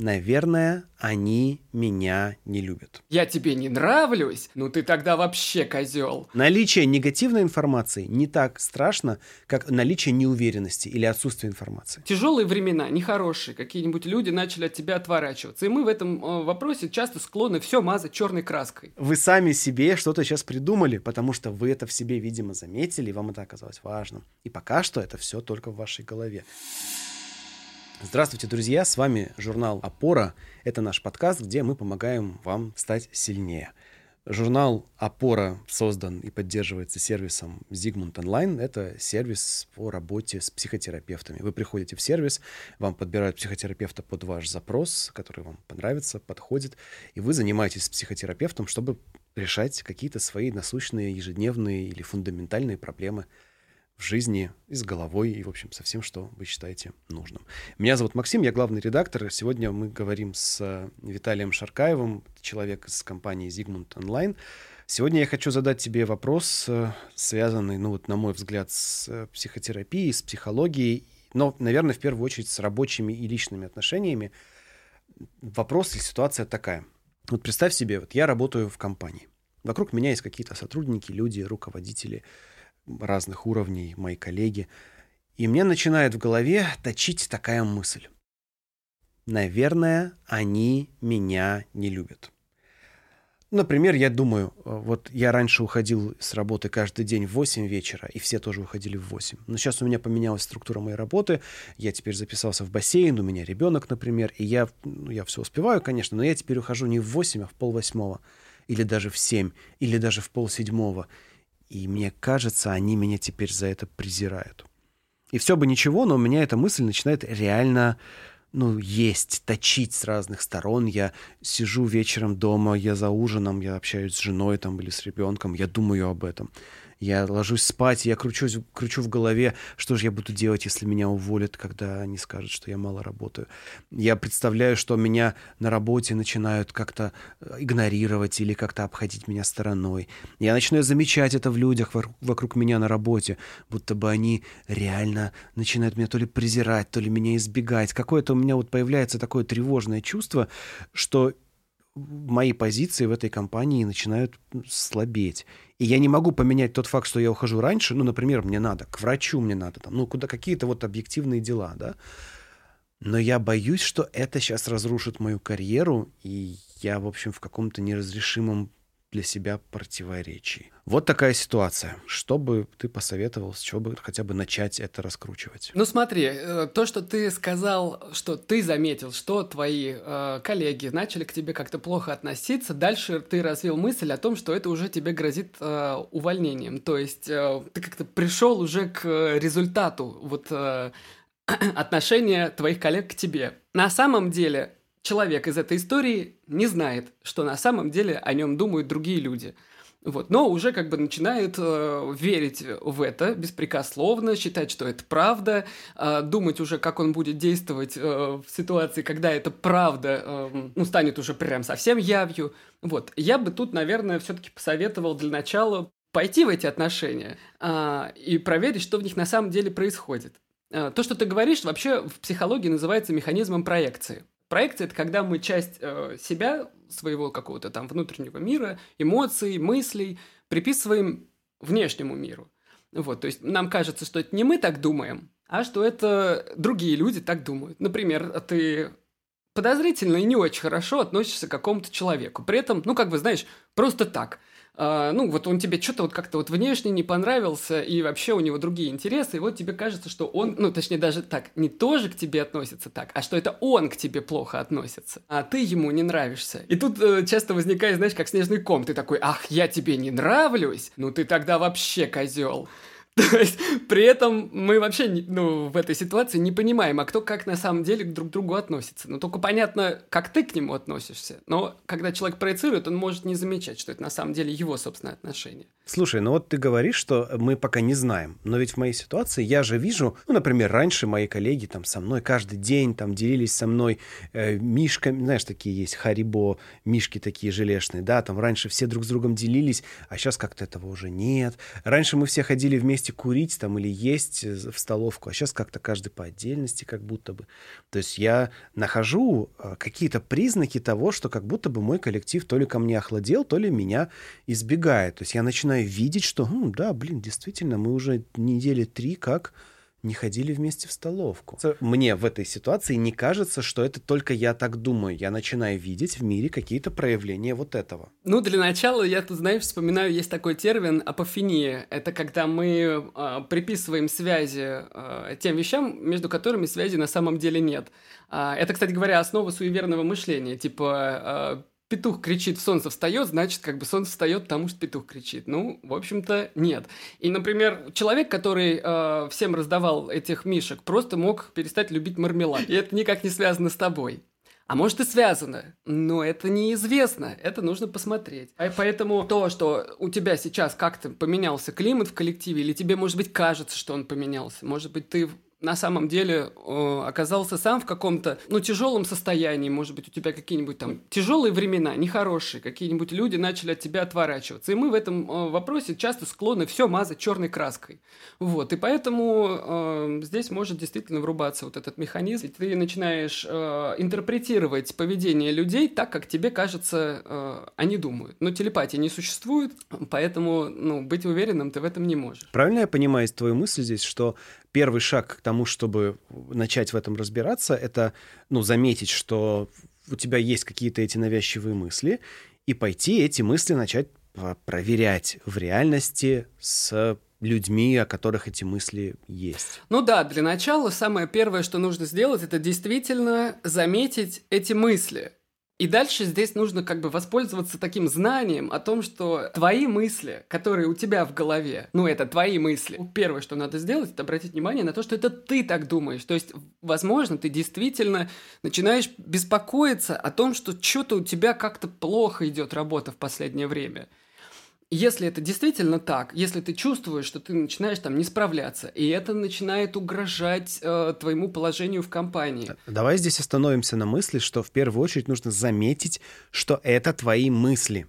Наверное, они меня не любят. Я тебе не нравлюсь? Ну ты тогда вообще козел. Наличие негативной информации не так страшно, как наличие неуверенности или отсутствие информации. Тяжелые времена, нехорошие, какие-нибудь люди начали от тебя отворачиваться. И мы в этом э, вопросе часто склонны все мазать черной краской. Вы сами себе что-то сейчас придумали, потому что вы это в себе, видимо, заметили, и вам это оказалось важным. И пока что это все только в вашей голове. Здравствуйте, друзья! С вами журнал «Опора». Это наш подкаст, где мы помогаем вам стать сильнее. Журнал «Опора» создан и поддерживается сервисом Zigmund Online. Это сервис по работе с психотерапевтами. Вы приходите в сервис, вам подбирают психотерапевта под ваш запрос, который вам понравится, подходит, и вы занимаетесь с психотерапевтом, чтобы решать какие-то свои насущные, ежедневные или фундаментальные проблемы – в жизни и с головой, и, в общем, со всем, что вы считаете нужным. Меня зовут Максим, я главный редактор. Сегодня мы говорим с э, Виталием Шаркаевым, человек из компании Zigmund Online. Сегодня я хочу задать тебе вопрос, э, связанный, ну вот, на мой взгляд, с э, психотерапией, с психологией, но, наверное, в первую очередь с рабочими и личными отношениями. Вопрос или ситуация такая. Вот представь себе, вот я работаю в компании. Вокруг меня есть какие-то сотрудники, люди, руководители – разных уровней, мои коллеги. И мне начинает в голове точить такая мысль. Наверное, они меня не любят. Например, я думаю, э, вот я раньше уходил с работы каждый день в 8 вечера, и все тоже уходили в 8. Но сейчас у меня поменялась структура моей работы, я теперь записался в бассейн, у меня ребенок, например, и я, ну, я все успеваю, конечно, но я теперь ухожу не в 8, а в полвосьмого, или даже в 7, или даже в полседьмого. И мне кажется, они меня теперь за это презирают. И все бы ничего, но у меня эта мысль начинает реально ну, есть, точить с разных сторон. Я сижу вечером дома, я за ужином, я общаюсь с женой там или с ребенком, я думаю об этом. Я ложусь спать, я кручусь, кручу в голове, что же я буду делать, если меня уволят, когда они скажут, что я мало работаю. Я представляю, что меня на работе начинают как-то э, игнорировать или как-то обходить меня стороной. Я начинаю замечать это в людях вокруг меня на работе, будто бы они реально начинают меня то ли презирать, то ли меня избегать. Какое-то у меня вот появляется такое тревожное чувство, что мои позиции в этой компании начинают слабеть. И я не могу поменять тот факт, что я ухожу раньше. Ну, например, мне надо, к врачу мне надо, там, ну, куда какие-то вот объективные дела, да. Но я боюсь, что это сейчас разрушит мою карьеру, и я, в общем, в каком-то неразрешимом для себя противоречий. Вот такая ситуация. Что бы ты посоветовал, с чего бы хотя бы начать это раскручивать? Ну смотри, э, то, что ты сказал, что ты заметил, что твои э, коллеги начали к тебе как-то плохо относиться, дальше ты развил мысль о том, что это уже тебе грозит э, увольнением. То есть э, ты как-то пришел уже к результату вот э, отношения твоих коллег к тебе. На самом деле человек из этой истории не знает, что на самом деле о нем думают другие люди. Вот, но уже как бы начинает э, верить в это беспрекословно, считать, что это правда, э, думать уже, как он будет действовать э, в ситуации, когда эта правда э, ну, станет уже прям совсем явью. Вот, я бы тут, наверное, все-таки посоветовал для начала пойти в эти отношения э, и проверить, что в них на самом деле происходит. Э, то, что ты говоришь, вообще в психологии называется механизмом проекции. Проекция – это когда мы часть э, себя, своего какого-то там внутреннего мира, эмоций, мыслей приписываем внешнему миру. Вот, то есть нам кажется, что это не мы так думаем, а что это другие люди так думают. Например, ты подозрительно и не очень хорошо относишься к какому-то человеку. При этом, ну, как бы, знаешь, просто так – а, ну, вот он тебе что-то вот как-то вот внешне не понравился, и вообще у него другие интересы, и вот тебе кажется, что он, ну, точнее, даже так, не тоже к тебе относится так, а что это он к тебе плохо относится, а ты ему не нравишься. И тут э, часто возникает, знаешь, как снежный ком, ты такой, ах, я тебе не нравлюсь? Ну, ты тогда вообще козел. При этом мы вообще ну, в этой ситуации не понимаем, а кто как на самом деле друг к другу относится. Ну, только понятно, как ты к нему относишься. Но когда человек проецирует, он может не замечать, что это на самом деле его собственное отношение. Слушай, ну вот ты говоришь, что мы пока не знаем, но ведь в моей ситуации я же вижу, ну, например, раньше мои коллеги там со мной каждый день там делились со мной э, мишками, знаешь, такие есть Харибо, мишки такие желешные, да, там раньше все друг с другом делились, а сейчас как-то этого уже нет. Раньше мы все ходили вместе курить там или есть э, в столовку, а сейчас как-то каждый по отдельности как будто бы. То есть я нахожу э, какие-то признаки того, что как будто бы мой коллектив то ли ко мне охладел, то ли меня избегает. То есть я начинаю видеть, что, хм, да, блин, действительно, мы уже недели три как не ходили вместе в столовку. Мне в этой ситуации не кажется, что это только я так думаю. Я начинаю видеть в мире какие-то проявления вот этого. Ну, для начала, я тут, знаешь, вспоминаю, есть такой термин апофения. Это когда мы э, приписываем связи э, тем вещам, между которыми связи на самом деле нет. Э, это, кстати говоря, основа суеверного мышления. Типа, петух кричит, солнце встает, значит, как бы солнце встает, потому что петух кричит. Ну, в общем-то, нет. И, например, человек, который э, всем раздавал этих мишек, просто мог перестать любить мармелад. И это никак не связано с тобой. А может и связано, но это неизвестно, это нужно посмотреть. А поэтому то, что у тебя сейчас как-то поменялся климат в коллективе, или тебе, может быть, кажется, что он поменялся, может быть, ты на самом деле э, оказался сам в каком-то, ну, тяжелом состоянии, может быть, у тебя какие-нибудь там тяжелые времена, нехорошие, какие-нибудь люди начали от тебя отворачиваться. И мы в этом э, вопросе часто склонны все мазать черной краской. Вот, и поэтому э, здесь может действительно врубаться вот этот механизм, и ты начинаешь э, интерпретировать поведение людей так, как тебе кажется, э, они думают. Но телепатии не существует, поэтому, ну, быть уверенным ты в этом не можешь. Правильно я понимаю твою мысль здесь, что первый шаг к тому, чтобы начать в этом разбираться, это, ну, заметить, что у тебя есть какие-то эти навязчивые мысли, и пойти эти мысли начать проверять в реальности с людьми, о которых эти мысли есть. Ну да, для начала самое первое, что нужно сделать, это действительно заметить эти мысли. И дальше здесь нужно как бы воспользоваться таким знанием о том, что твои мысли, которые у тебя в голове, ну это твои мысли, первое, что надо сделать, это обратить внимание на то, что это ты так думаешь. То есть, возможно, ты действительно начинаешь беспокоиться о том, что что-то у тебя как-то плохо идет работа в последнее время если это действительно так, если ты чувствуешь, что ты начинаешь там не справляться, и это начинает угрожать э, твоему положению в компании. Давай здесь остановимся на мысли, что в первую очередь нужно заметить, что это твои мысли.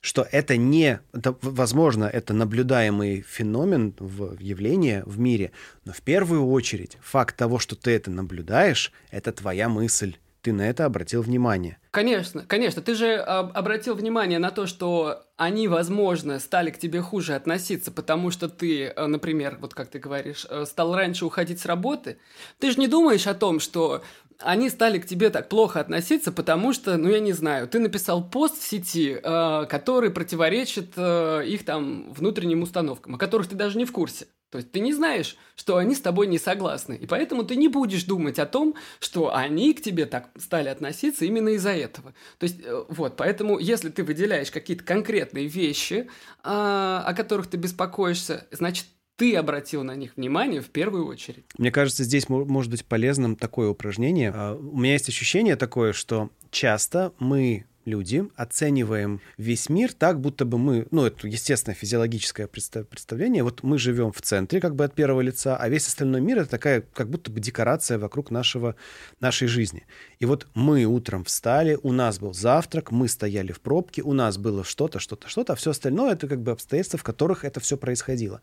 Что это не, это, возможно, это наблюдаемый феномен, в, явление в мире, но в первую очередь факт того, что ты это наблюдаешь, это твоя мысль ты на это обратил внимание. Конечно, конечно. Ты же обратил внимание на то, что они, возможно, стали к тебе хуже относиться, потому что ты, э, например, вот как ты говоришь, э, стал раньше уходить с работы. Ты же не думаешь о том, что они стали к тебе так плохо относиться, потому что, ну я не знаю, ты написал пост в сети, э, который противоречит их там внутренним установкам, о которых ты даже не в курсе. То есть ты не знаешь, что они с тобой не согласны. И поэтому ты не будешь думать о том, что они к тебе так стали относиться именно из-за этого. То есть э, вот, поэтому если ты выделяешь какие-то конкретные вещи, а, о которых ты беспокоишься, значит, ты обратил на них внимание в первую очередь. Мне кажется, здесь может быть полезным такое упражнение. А, у меня есть ощущение такое, что часто мы люди оцениваем весь мир так, будто бы мы, ну, это естественное физиологическое представление, вот мы живем в центре как бы от первого лица, а весь остальной мир это такая как будто бы декорация вокруг нашего, нашей жизни. И вот мы утром встали, у нас был завтрак, мы стояли в пробке, у нас было что-то, что-то, что-то, а все остальное это как бы обстоятельства, в которых это все происходило.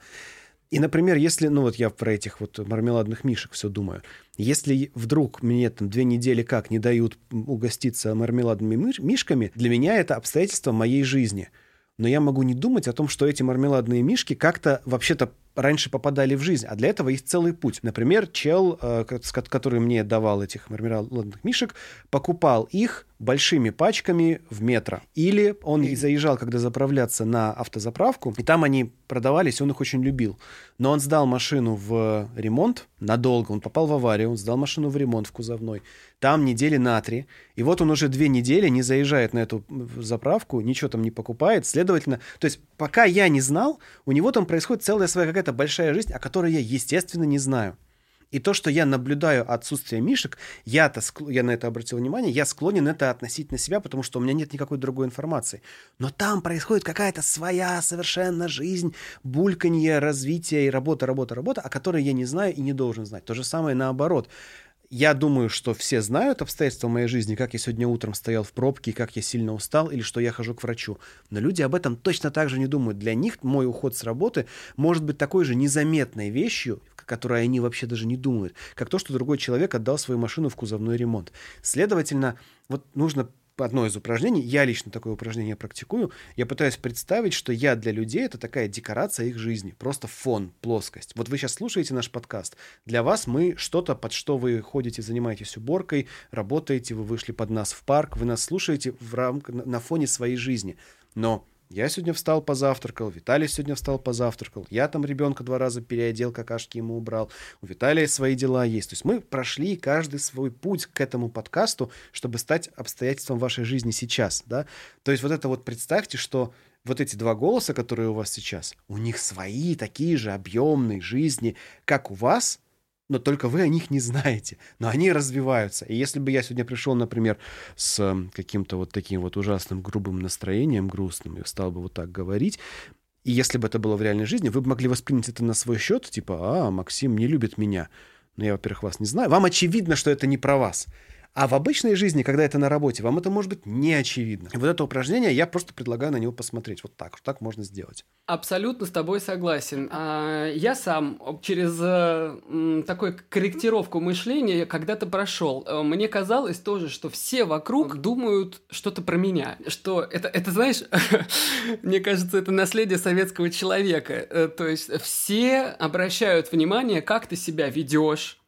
И, например, если, ну вот я про этих вот мармеладных мишек все думаю, если вдруг мне там две недели как не дают угоститься мармеладными мишками, для меня это обстоятельство моей жизни. Но я могу не думать о том, что эти мармеладные мишки как-то вообще-то раньше попадали в жизнь, а для этого есть целый путь. Например, чел, э, который мне давал этих мармеладных мишек, покупал их большими пачками в метро. Или он заезжал, когда заправляться на автозаправку, и там они продавались, он их очень любил. Но он сдал машину в ремонт надолго, он попал в аварию, он сдал машину в ремонт в кузовной. Там недели на три. И вот он уже две недели не заезжает на эту заправку, ничего там не покупает. Следовательно, то есть пока я не знал, у него там происходит целая своя какая-то большая жизнь, о которой я, естественно, не знаю. И то, что я наблюдаю отсутствие мишек, я-то, я на это обратил внимание, я склонен это относить на себя, потому что у меня нет никакой другой информации. Но там происходит какая-то своя совершенно жизнь, бульканье, развитие и работа, работа, работа, о которой я не знаю и не должен знать. То же самое наоборот я думаю, что все знают обстоятельства моей жизни, как я сегодня утром стоял в пробке, как я сильно устал, или что я хожу к врачу. Но люди об этом точно так же не думают. Для них мой уход с работы может быть такой же незаметной вещью, которой они вообще даже не думают, как то, что другой человек отдал свою машину в кузовной ремонт. Следовательно, вот нужно одно из упражнений, я лично такое упражнение практикую, я пытаюсь представить, что я для людей это такая декорация их жизни, просто фон, плоскость. Вот вы сейчас слушаете наш подкаст, для вас мы что-то, под что вы ходите, занимаетесь уборкой, работаете, вы вышли под нас в парк, вы нас слушаете в рамках, на фоне своей жизни. Но я сегодня встал, позавтракал, Виталий сегодня встал, позавтракал, я там ребенка два раза переодел, какашки ему убрал, у Виталия свои дела есть. То есть мы прошли каждый свой путь к этому подкасту, чтобы стать обстоятельством вашей жизни сейчас, да. То есть вот это вот представьте, что вот эти два голоса, которые у вас сейчас, у них свои такие же объемные жизни, как у вас – но только вы о них не знаете. Но они развиваются. И если бы я сегодня пришел, например, с каким-то вот таким вот ужасным грубым настроением, грустным, и стал бы вот так говорить, и если бы это было в реальной жизни, вы бы могли воспринять это на свой счет, типа, а, Максим не любит меня. Но я, во-первых, вас не знаю. Вам очевидно, что это не про вас. А в обычной жизни, когда это на работе, вам это может быть не очевидно. И вот это упражнение я просто предлагаю на него посмотреть. Вот так, так можно сделать. Абсолютно с тобой согласен. А, я сам через э, такую корректировку мышления когда-то прошел. Э, мне казалось тоже, что все вокруг думают что-то про меня. Что это, это знаешь, мне кажется, это наследие советского человека. Э, то есть все обращают внимание, как ты себя ведешь,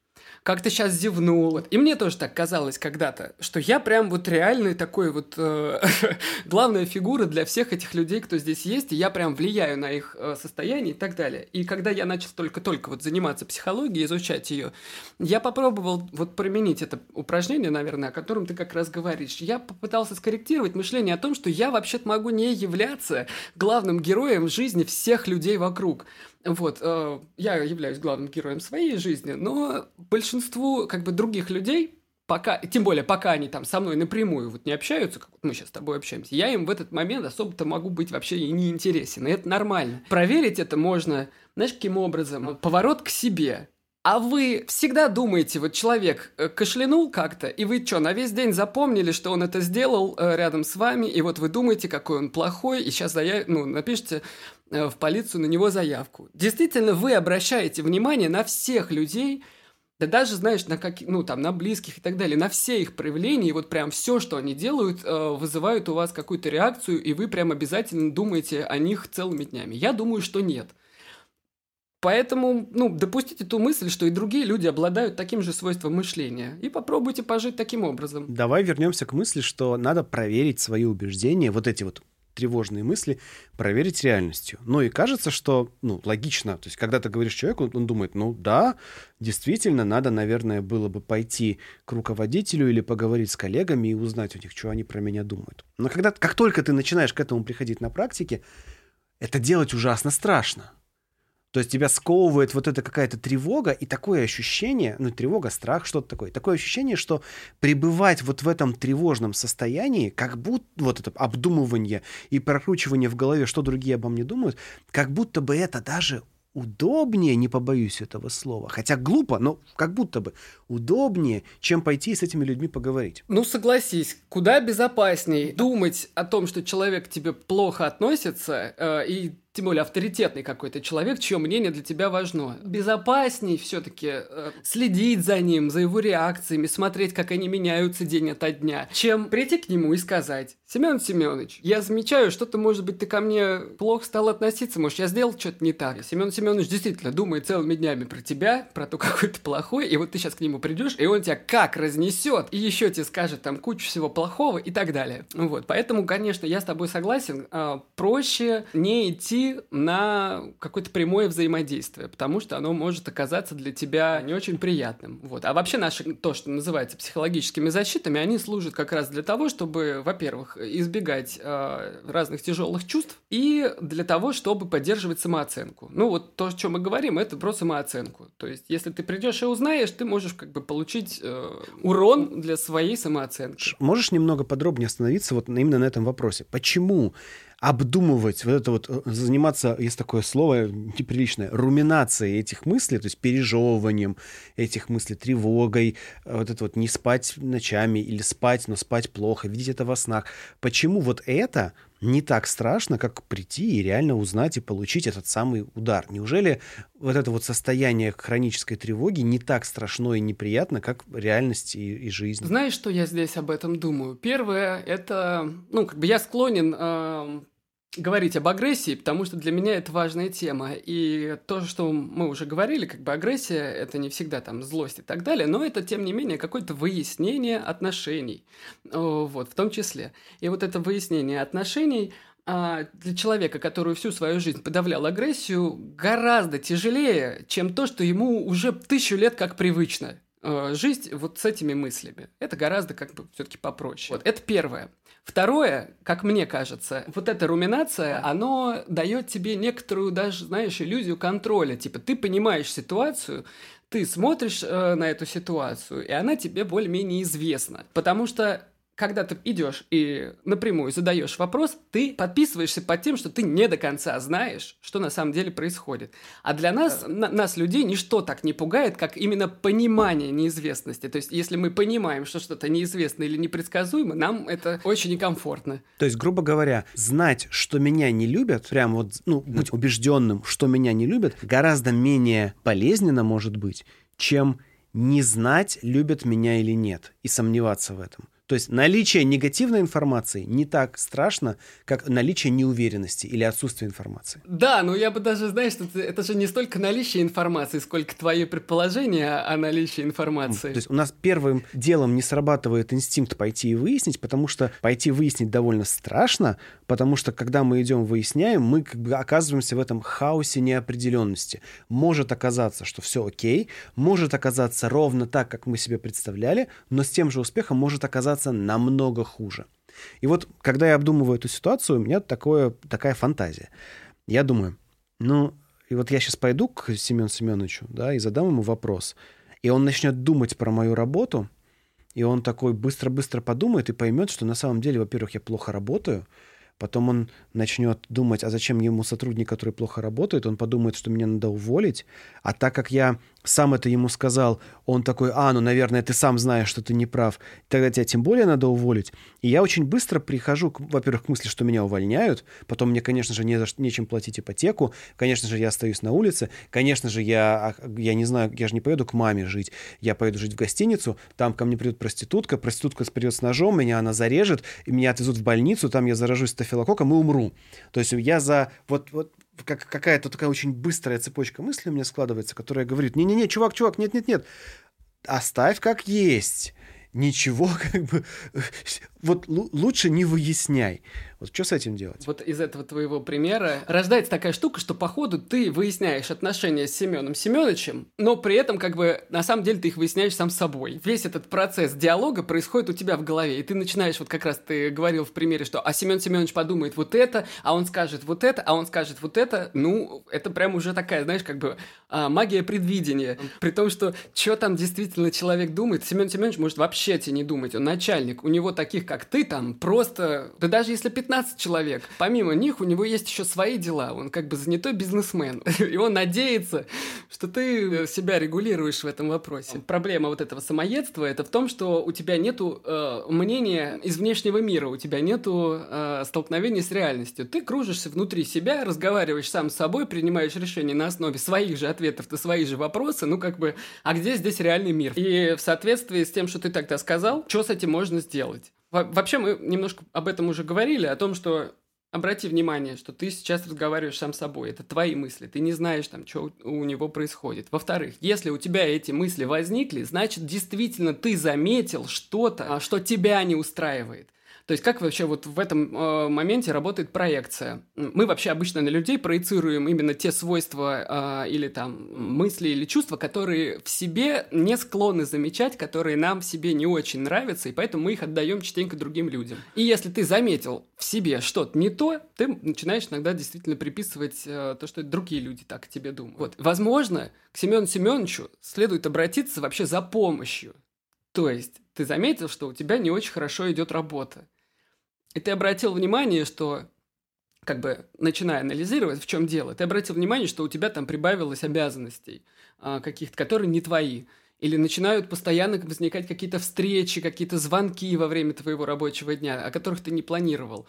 как ты сейчас зевнул. И мне тоже так казалось когда-то, что я прям вот реальный такой вот э, главная фигура для всех этих людей, кто здесь есть, и я прям влияю на их э, состояние и так далее. И когда я начал только-только вот заниматься психологией, изучать ее, я попробовал вот применить это упражнение, наверное, о котором ты как раз говоришь. Я попытался скорректировать мышление о том, что я вообще-то могу не являться главным героем жизни всех людей вокруг. Вот, э, я являюсь главным героем своей жизни, но большинству как бы других людей, пока, тем более пока они там со мной напрямую вот не общаются, как мы сейчас с тобой общаемся, я им в этот момент особо-то могу быть вообще и не интересен, и это нормально. Проверить это можно, знаешь, каким образом? Поворот к себе. А вы всегда думаете, вот человек э, кашлянул как-то, и вы что, на весь день запомнили, что он это сделал э, рядом с вами, и вот вы думаете, какой он плохой, и сейчас заяв... ну, напишите в полицию на него заявку. Действительно, вы обращаете внимание на всех людей, да даже, знаешь, на как, ну, там, на близких и так далее, на все их проявления, и вот прям все, что они делают, э, вызывают у вас какую-то реакцию, и вы прям обязательно думаете о них целыми днями. Я думаю, что нет. Поэтому, ну, допустите ту мысль, что и другие люди обладают таким же свойством мышления, и попробуйте пожить таким образом. Давай вернемся к мысли, что надо проверить свои убеждения, вот эти вот тревожные мысли проверить реальностью. Ну и кажется, что, ну, логично. То есть, когда ты говоришь человеку, он думает, ну да, действительно, надо, наверное, было бы пойти к руководителю или поговорить с коллегами и узнать у них, что они про меня думают. Но когда, как только ты начинаешь к этому приходить на практике, это делать ужасно страшно. То есть тебя сковывает вот эта какая-то тревога и такое ощущение, ну тревога, страх, что-то такое, такое ощущение, что пребывать вот в этом тревожном состоянии, как будто вот это обдумывание и прокручивание в голове, что другие обо мне думают, как будто бы это даже удобнее, не побоюсь этого слова, хотя глупо, но как будто бы удобнее, чем пойти с этими людьми поговорить. Ну, согласись, куда безопаснее думать о том, что человек к тебе плохо относится, э, и тем более авторитетный какой-то человек, чье мнение для тебя важно. Безопасней все-таки э, следить за ним, за его реакциями, смотреть, как они меняются день ото дня, чем прийти к нему и сказать, Семен Семенович, я замечаю, что-то, может быть, ты ко мне плохо стал относиться, может, я сделал что-то не так. Семен Семенович действительно думает целыми днями про тебя, про то, какой ты плохой, и вот ты сейчас к нему придешь, и он тебя как разнесет, и еще тебе скажет там кучу всего плохого и так далее. Вот, поэтому, конечно, я с тобой согласен, э, проще не идти на какое-то прямое взаимодействие, потому что оно может оказаться для тебя не очень приятным. Вот. А вообще наши, то, что называется психологическими защитами, они служат как раз для того, чтобы, во-первых, избегать э, разных тяжелых чувств и для того, чтобы поддерживать самооценку. Ну вот то, о чем мы говорим, это про самооценку. То есть, если ты придешь и узнаешь, ты можешь как бы получить э, урон для своей самооценки. Можешь немного подробнее остановиться вот именно на этом вопросе? Почему обдумывать, вот это вот, э, заниматься, есть такое слово неприличное, руминацией этих мыслей, то есть пережевыванием этих мыслей, тревогой, э, вот это вот не спать ночами или спать, но спать плохо, видеть это во снах. Почему вот это не так страшно, как прийти и реально узнать и получить этот самый удар? Неужели вот это вот состояние хронической тревоги не так страшно и неприятно, как реальность и, и жизнь? Знаешь, что я здесь об этом думаю? Первое, это, ну, как бы я склонен э, говорить об агрессии, потому что для меня это важная тема. И то, что мы уже говорили, как бы агрессия – это не всегда там злость и так далее, но это, тем не менее, какое-то выяснение отношений, вот, в том числе. И вот это выяснение отношений а, для человека, который всю свою жизнь подавлял агрессию, гораздо тяжелее, чем то, что ему уже тысячу лет как привычно э, жить вот с этими мыслями. Это гораздо как бы все-таки попроще. Вот, это первое. Второе, как мне кажется, вот эта руминация, оно дает тебе некоторую даже, знаешь, иллюзию контроля. Типа ты понимаешь ситуацию, ты смотришь э, на эту ситуацию, и она тебе более-менее известна. Потому что когда ты идешь и напрямую задаешь вопрос, ты подписываешься под тем, что ты не до конца знаешь, что на самом деле происходит. А для нас, на, нас людей, ничто так не пугает, как именно понимание неизвестности. То есть, если мы понимаем, что что-то неизвестно или непредсказуемо, нам это очень некомфортно. То есть, грубо говоря, знать, что меня не любят, прям вот, ну, быть убежденным, что меня не любят, гораздо менее болезненно может быть, чем не знать, любят меня или нет, и сомневаться в этом. То есть наличие негативной информации не так страшно, как наличие неуверенности или отсутствие информации. Да, но я бы даже, знаешь, это, это же не столько наличие информации, сколько твои предположения о наличии информации. То есть у нас первым делом не срабатывает инстинкт пойти и выяснить, потому что пойти выяснить довольно страшно, потому что когда мы идем выясняем, мы как бы оказываемся в этом хаосе неопределенности. Может оказаться, что все окей, может оказаться ровно так, как мы себе представляли, но с тем же успехом может оказаться оказаться намного хуже. И вот, когда я обдумываю эту ситуацию, у меня такое, такая фантазия. Я думаю, ну, и вот я сейчас пойду к Семену Семеновичу, да, и задам ему вопрос. И он начнет думать про мою работу, и он такой быстро-быстро подумает и поймет, что на самом деле, во-первых, я плохо работаю, Потом он начнет думать, а зачем ему сотрудник, который плохо работает? Он подумает, что меня надо уволить. А так как я сам это ему сказал, он такой, а, ну, наверное, ты сам знаешь, что ты не прав, тогда тебя тем более надо уволить. И я очень быстро прихожу, во-первых, к мысли, что меня увольняют, потом мне, конечно же, не за, нечем платить ипотеку, конечно же, я остаюсь на улице, конечно же, я, а, я не знаю, я же не поеду к маме жить, я поеду жить в гостиницу, там ко мне придет проститутка, проститутка придет с ножом, меня она зарежет, и меня отвезут в больницу, там я заражусь стафилококком и умру. То есть я за... Вот, вот как, какая-то такая очень быстрая цепочка мыслей у меня складывается, которая говорит, не-не-не, чувак, чувак, нет-нет-нет, оставь как есть. Ничего, как бы, вот лучше не выясняй. Вот что с этим делать? Вот из этого твоего примера рождается такая штука, что по ходу ты выясняешь отношения с Семеном Семеновичем, но при этом как бы на самом деле ты их выясняешь сам собой. Весь этот процесс диалога происходит у тебя в голове, и ты начинаешь, вот как раз ты говорил в примере, что а Семен Семенович подумает вот это, а он скажет вот это, а он скажет вот это, ну, это прям уже такая, знаешь, как бы а, магия предвидения. При том, что что там действительно человек думает, Семен Семенович может вообще тебе не думать, он начальник, у него таких, как ты, там просто, да даже если 15 15 человек. Помимо них у него есть еще свои дела. Он как бы занятой бизнесмен. И он надеется, что ты себя регулируешь в этом вопросе. Проблема вот этого самоедства это в том, что у тебя нету э, мнения из внешнего мира, у тебя нету э, столкновения с реальностью. Ты кружишься внутри себя, разговариваешь сам с собой, принимаешь решения на основе своих же ответов на свои же вопросы. Ну как бы, а где здесь реальный мир? И в соответствии с тем, что ты тогда сказал, что с этим можно сделать? Вообще мы немножко об этом уже говорили, о том, что обрати внимание, что ты сейчас разговариваешь сам с собой, это твои мысли, ты не знаешь там, что у него происходит. Во-вторых, если у тебя эти мысли возникли, значит, действительно ты заметил что-то, а, что тебя не устраивает. То есть как вообще вот в этом э, моменте работает проекция? Мы вообще обычно на людей проецируем именно те свойства э, или там мысли или чувства, которые в себе не склонны замечать, которые нам в себе не очень нравятся, и поэтому мы их отдаем частенько другим людям. И если ты заметил в себе что-то не то, ты начинаешь иногда действительно приписывать э, то, что другие люди так о тебе думают. Вот. Возможно, к Семену Семеновичу следует обратиться вообще за помощью. То есть ты заметил, что у тебя не очень хорошо идет работа. И ты обратил внимание, что как бы начиная анализировать, в чем дело, ты обратил внимание, что у тебя там прибавилось обязанностей а, каких-то, которые не твои. Или начинают постоянно возникать какие-то встречи, какие-то звонки во время твоего рабочего дня, о которых ты не планировал.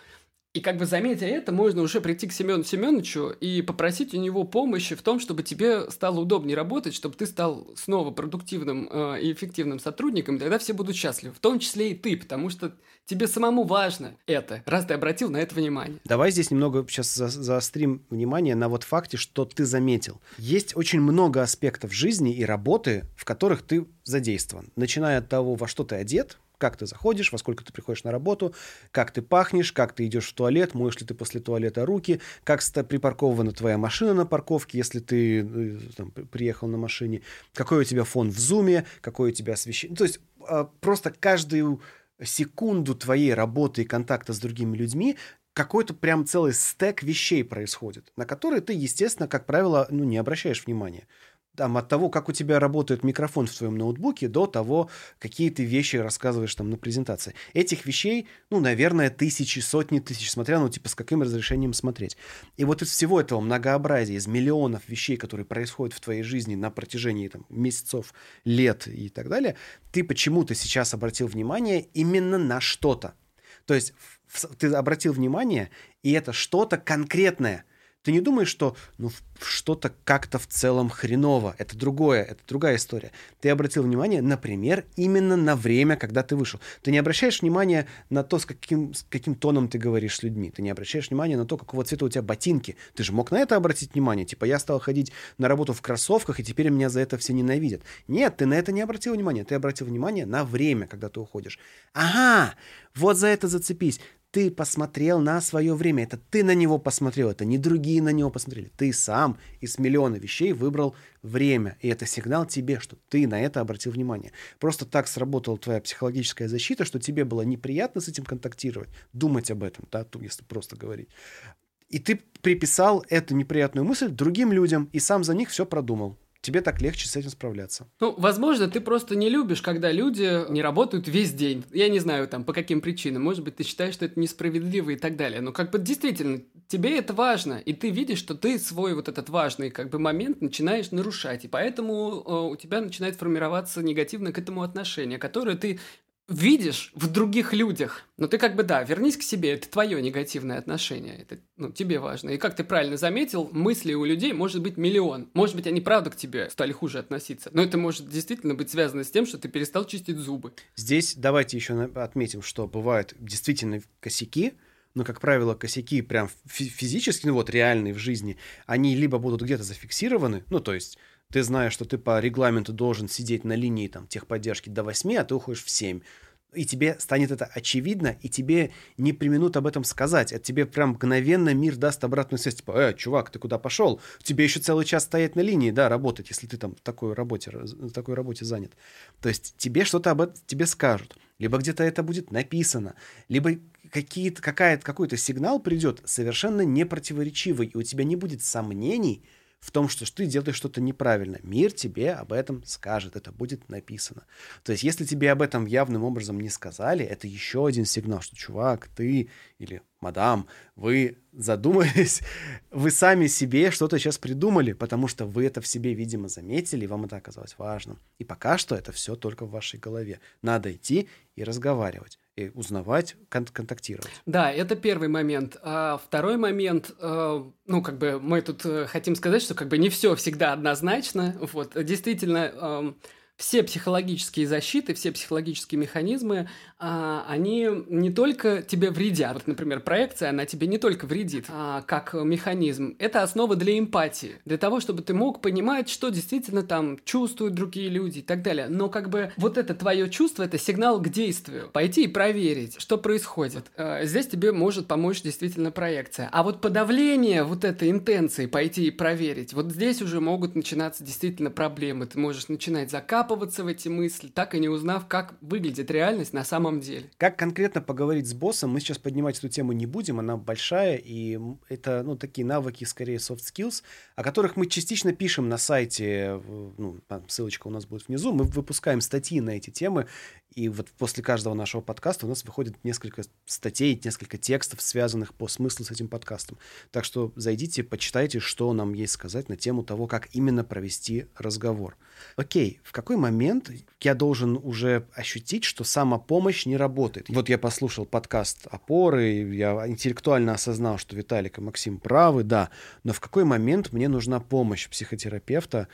И как бы заметя это, можно уже прийти к Семену Семеновичу и попросить у него помощи в том, чтобы тебе стало удобнее работать, чтобы ты стал снова продуктивным э, и эффективным сотрудником, и тогда все будут счастливы, в том числе и ты, потому что тебе самому важно это, раз ты обратил на это внимание. Давай здесь немного сейчас за заострим внимание на вот факте, что ты заметил. Есть очень много аспектов жизни и работы, в которых ты задействован. Начиная от того, во что ты одет, как ты заходишь, во сколько ты приходишь на работу, как ты пахнешь, как ты идешь в туалет, моешь ли ты после туалета руки, как припаркована твоя машина на парковке, если ты э, там, приехал на машине, какой у тебя фон в зуме, какое у тебя освещение. То есть а, просто каждую секунду твоей работы и контакта с другими людьми какой-то прям целый стек вещей происходит, на которые ты, естественно, как правило, ну, не обращаешь внимания там, от того, как у тебя работает микрофон в твоем ноутбуке, до того, какие ты вещи рассказываешь там на презентации. Этих вещей, ну, наверное, тысячи, сотни тысяч, смотря, ну, типа, с каким разрешением смотреть. И вот из всего этого многообразия, из миллионов вещей, которые происходят в твоей жизни на протяжении там, месяцев, лет и так далее, ты почему-то сейчас обратил внимание именно на что-то. То есть ты обратил внимание, и это что-то конкретное – ты не думаешь, что ну, что-то как-то в целом хреново. Это другое, это другая история. Ты обратил внимание, например, именно на время, когда ты вышел. Ты не обращаешь внимания на то, с каким, с каким тоном ты говоришь с людьми. Ты не обращаешь внимания на то, какого цвета у тебя ботинки. Ты же мог на это обратить внимание. Типа, я стал ходить на работу в кроссовках, и теперь меня за это все ненавидят. Нет, ты на это не обратил внимания. Ты обратил внимание на время, когда ты уходишь. Ага, вот за это зацепись ты посмотрел на свое время. Это ты на него посмотрел, это не другие на него посмотрели. Ты сам из миллиона вещей выбрал время. И это сигнал тебе, что ты на это обратил внимание. Просто так сработала твоя психологическая защита, что тебе было неприятно с этим контактировать, думать об этом, да, если просто говорить. И ты приписал эту неприятную мысль другим людям и сам за них все продумал тебе так легче с этим справляться. Ну, возможно, ты просто не любишь, когда люди не работают весь день. Я не знаю, там, по каким причинам. Может быть, ты считаешь, что это несправедливо и так далее. Но как бы действительно, тебе это важно. И ты видишь, что ты свой вот этот важный как бы момент начинаешь нарушать. И поэтому э, у тебя начинает формироваться негативное к этому отношение, которое ты видишь в других людях. Но ты как бы, да, вернись к себе, это твое негативное отношение, это ну, тебе важно. И как ты правильно заметил, мыслей у людей может быть миллион. Может быть, они правда к тебе стали хуже относиться. Но это может действительно быть связано с тем, что ты перестал чистить зубы. Здесь давайте еще отметим, что бывают действительно косяки, но, как правило, косяки прям физически, ну вот реальные в жизни, они либо будут где-то зафиксированы, ну то есть ты знаешь, что ты по регламенту должен сидеть на линии там, техподдержки до 8, а ты уходишь в 7. И тебе станет это очевидно, и тебе не применут об этом сказать. Это тебе прям мгновенно мир даст обратную связь. Типа, э, чувак, ты куда пошел? Тебе еще целый час стоять на линии, да, работать, если ты там в такой работе, в такой работе занят. То есть тебе что-то об этом тебе скажут. Либо где-то это будет написано, либо какие-то, какая-то, какой-то сигнал придет совершенно непротиворечивый, и у тебя не будет сомнений, в том, что ты делаешь что-то неправильно. Мир тебе об этом скажет, это будет написано. То есть, если тебе об этом явным образом не сказали, это еще один сигнал, что, чувак, ты или мадам, вы задумались, вы сами себе что-то сейчас придумали, потому что вы это в себе, видимо, заметили, и вам это оказалось важным. И пока что это все только в вашей голове. Надо идти и разговаривать и узнавать, кон- контактировать. Да, это первый момент. А второй момент, э, ну, как бы мы тут э, хотим сказать, что как бы не все всегда однозначно. Вот, действительно, э, все психологические защиты, все психологические механизмы, а, они не только тебе вредят. Вот, например, проекция, она тебе не только вредит, а, как механизм. Это основа для эмпатии, для того, чтобы ты мог понимать, что действительно там чувствуют другие люди и так далее. Но как бы вот это твое чувство, это сигнал к действию. Пойти и проверить, что происходит. А, здесь тебе может помочь действительно проекция. А вот подавление вот этой интенции пойти и проверить, вот здесь уже могут начинаться действительно проблемы. Ты можешь начинать закапывать закапываться в эти мысли, так и не узнав, как выглядит реальность на самом деле. Как конкретно поговорить с боссом, мы сейчас поднимать эту тему не будем, она большая, и это, ну, такие навыки, скорее, soft skills, о которых мы частично пишем на сайте, ну, ссылочка у нас будет внизу, мы выпускаем статьи на эти темы, и вот после каждого нашего подкаста у нас выходит несколько статей, несколько текстов, связанных по смыслу с этим подкастом. Так что зайдите, почитайте, что нам есть сказать на тему того, как именно провести разговор. Окей, в какой момент я должен уже ощутить, что самопомощь не работает? Вот я послушал подкаст «Опоры», я интеллектуально осознал, что Виталик и Максим правы, да, но в какой момент мне нужна помощь психотерапевта,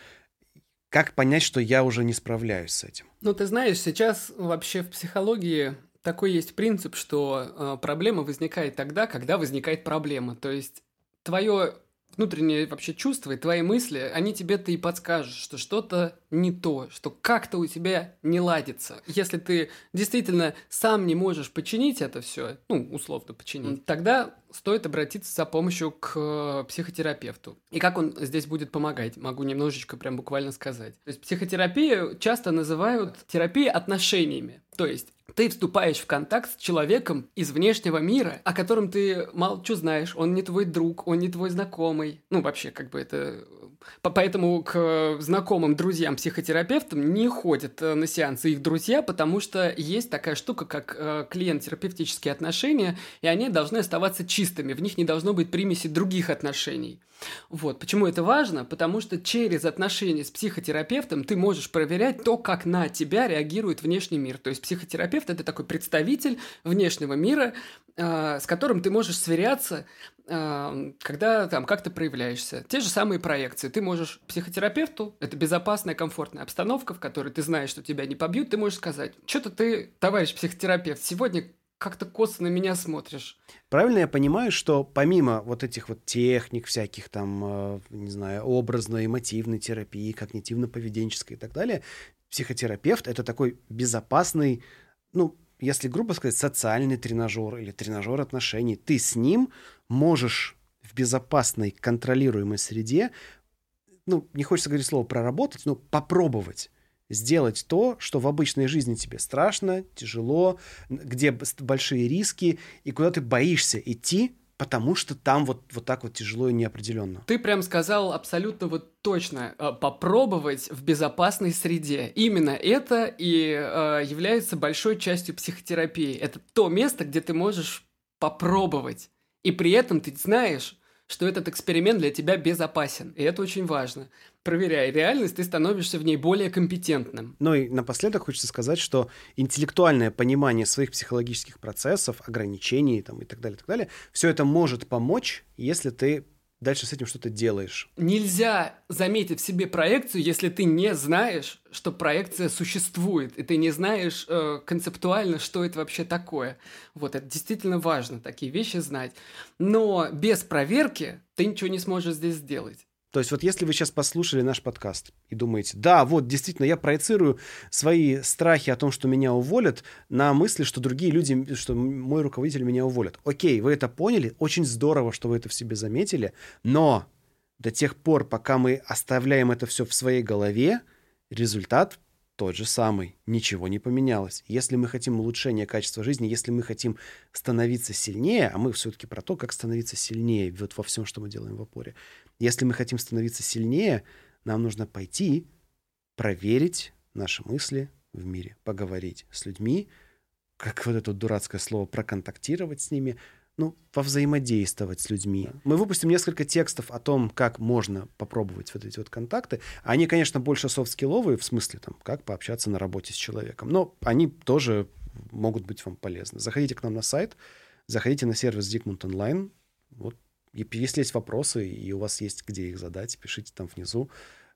как понять, что я уже не справляюсь с этим? Ну, ты знаешь, сейчас вообще в психологии такой есть принцип, что э, проблема возникает тогда, когда возникает проблема. То есть твое внутренние вообще чувства и твои мысли, они тебе-то и подскажут, что что-то не то, что как-то у тебя не ладится. Если ты действительно сам не можешь починить это все, ну, условно починить, тогда стоит обратиться за помощью к э, психотерапевту. И как он здесь будет помогать, могу немножечко прям буквально сказать. То есть психотерапию часто называют терапией отношениями. То есть ты вступаешь в контакт с человеком из внешнего мира, о котором ты мало что знаешь. Он не твой друг, он не твой знакомый. Ну, вообще, как бы это Поэтому к знакомым друзьям психотерапевтам не ходят э, на сеансы их друзья, потому что есть такая штука, как э, клиент-терапевтические отношения, и они должны оставаться чистыми, в них не должно быть примеси других отношений. Вот. Почему это важно? Потому что через отношения с психотерапевтом ты можешь проверять то, как на тебя реагирует внешний мир. То есть психотерапевт – это такой представитель внешнего мира, э, с которым ты можешь сверяться, когда там как-то проявляешься. Те же самые проекции. Ты можешь психотерапевту, это безопасная, комфортная обстановка, в которой ты знаешь, что тебя не побьют, ты можешь сказать, что-то ты, товарищ психотерапевт, сегодня как-то косо на меня смотришь. Правильно я понимаю, что помимо вот этих вот техник всяких там, э, не знаю, образной, эмотивной терапии, когнитивно-поведенческой и так далее, психотерапевт — это такой безопасный, ну, если грубо сказать, социальный тренажер или тренажер отношений. Ты с ним можешь в безопасной, контролируемой среде, ну, не хочется говорить слово проработать, но попробовать сделать то, что в обычной жизни тебе страшно, тяжело, где большие риски, и куда ты боишься идти, потому что там вот, вот так вот тяжело и неопределенно. Ты прям сказал абсолютно вот точно, э, попробовать в безопасной среде. Именно это и э, является большой частью психотерапии. Это то место, где ты можешь попробовать. И при этом ты знаешь, что этот эксперимент для тебя безопасен. И это очень важно. Проверяя реальность, ты становишься в ней более компетентным. Ну и напоследок хочется сказать, что интеллектуальное понимание своих психологических процессов, ограничений там, и так далее, и так далее, все это может помочь, если ты дальше с этим что-то делаешь. Нельзя заметить в себе проекцию, если ты не знаешь, что проекция существует, и ты не знаешь э, концептуально, что это вообще такое. Вот, это действительно важно, такие вещи знать. Но без проверки ты ничего не сможешь здесь сделать. То есть вот если вы сейчас послушали наш подкаст и думаете, да, вот действительно я проецирую свои страхи о том, что меня уволят, на мысли, что другие люди, что мой руководитель меня уволят. Окей, вы это поняли, очень здорово, что вы это в себе заметили, но до тех пор, пока мы оставляем это все в своей голове, результат тот же самый. Ничего не поменялось. Если мы хотим улучшения качества жизни, если мы хотим становиться сильнее, а мы все-таки про то, как становиться сильнее вот во всем, что мы делаем в опоре, если мы хотим становиться сильнее, нам нужно пойти, проверить наши мысли в мире, поговорить с людьми, как вот это дурацкое слово, проконтактировать с ними, ну, повзаимодействовать с людьми. Мы выпустим несколько текстов о том, как можно попробовать вот эти вот контакты. Они, конечно, больше софт-скилловые, в смысле, там, как пообщаться на работе с человеком, но они тоже могут быть вам полезны. Заходите к нам на сайт, заходите на сервис Digmund Online, вот если есть вопросы, и у вас есть где их задать, пишите там внизу.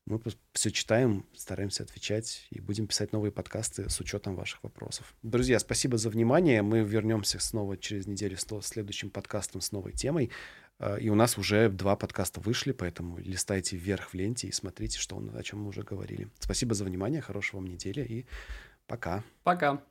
Мы все читаем, стараемся отвечать и будем писать новые подкасты с учетом ваших вопросов. Друзья, спасибо за внимание. Мы вернемся снова через неделю с следующим подкастом с новой темой. А, и у нас уже два подкаста вышли, поэтому листайте вверх в ленте и смотрите, что, о чем мы уже говорили. Спасибо за внимание, хорошего вам недели и пока. Пока.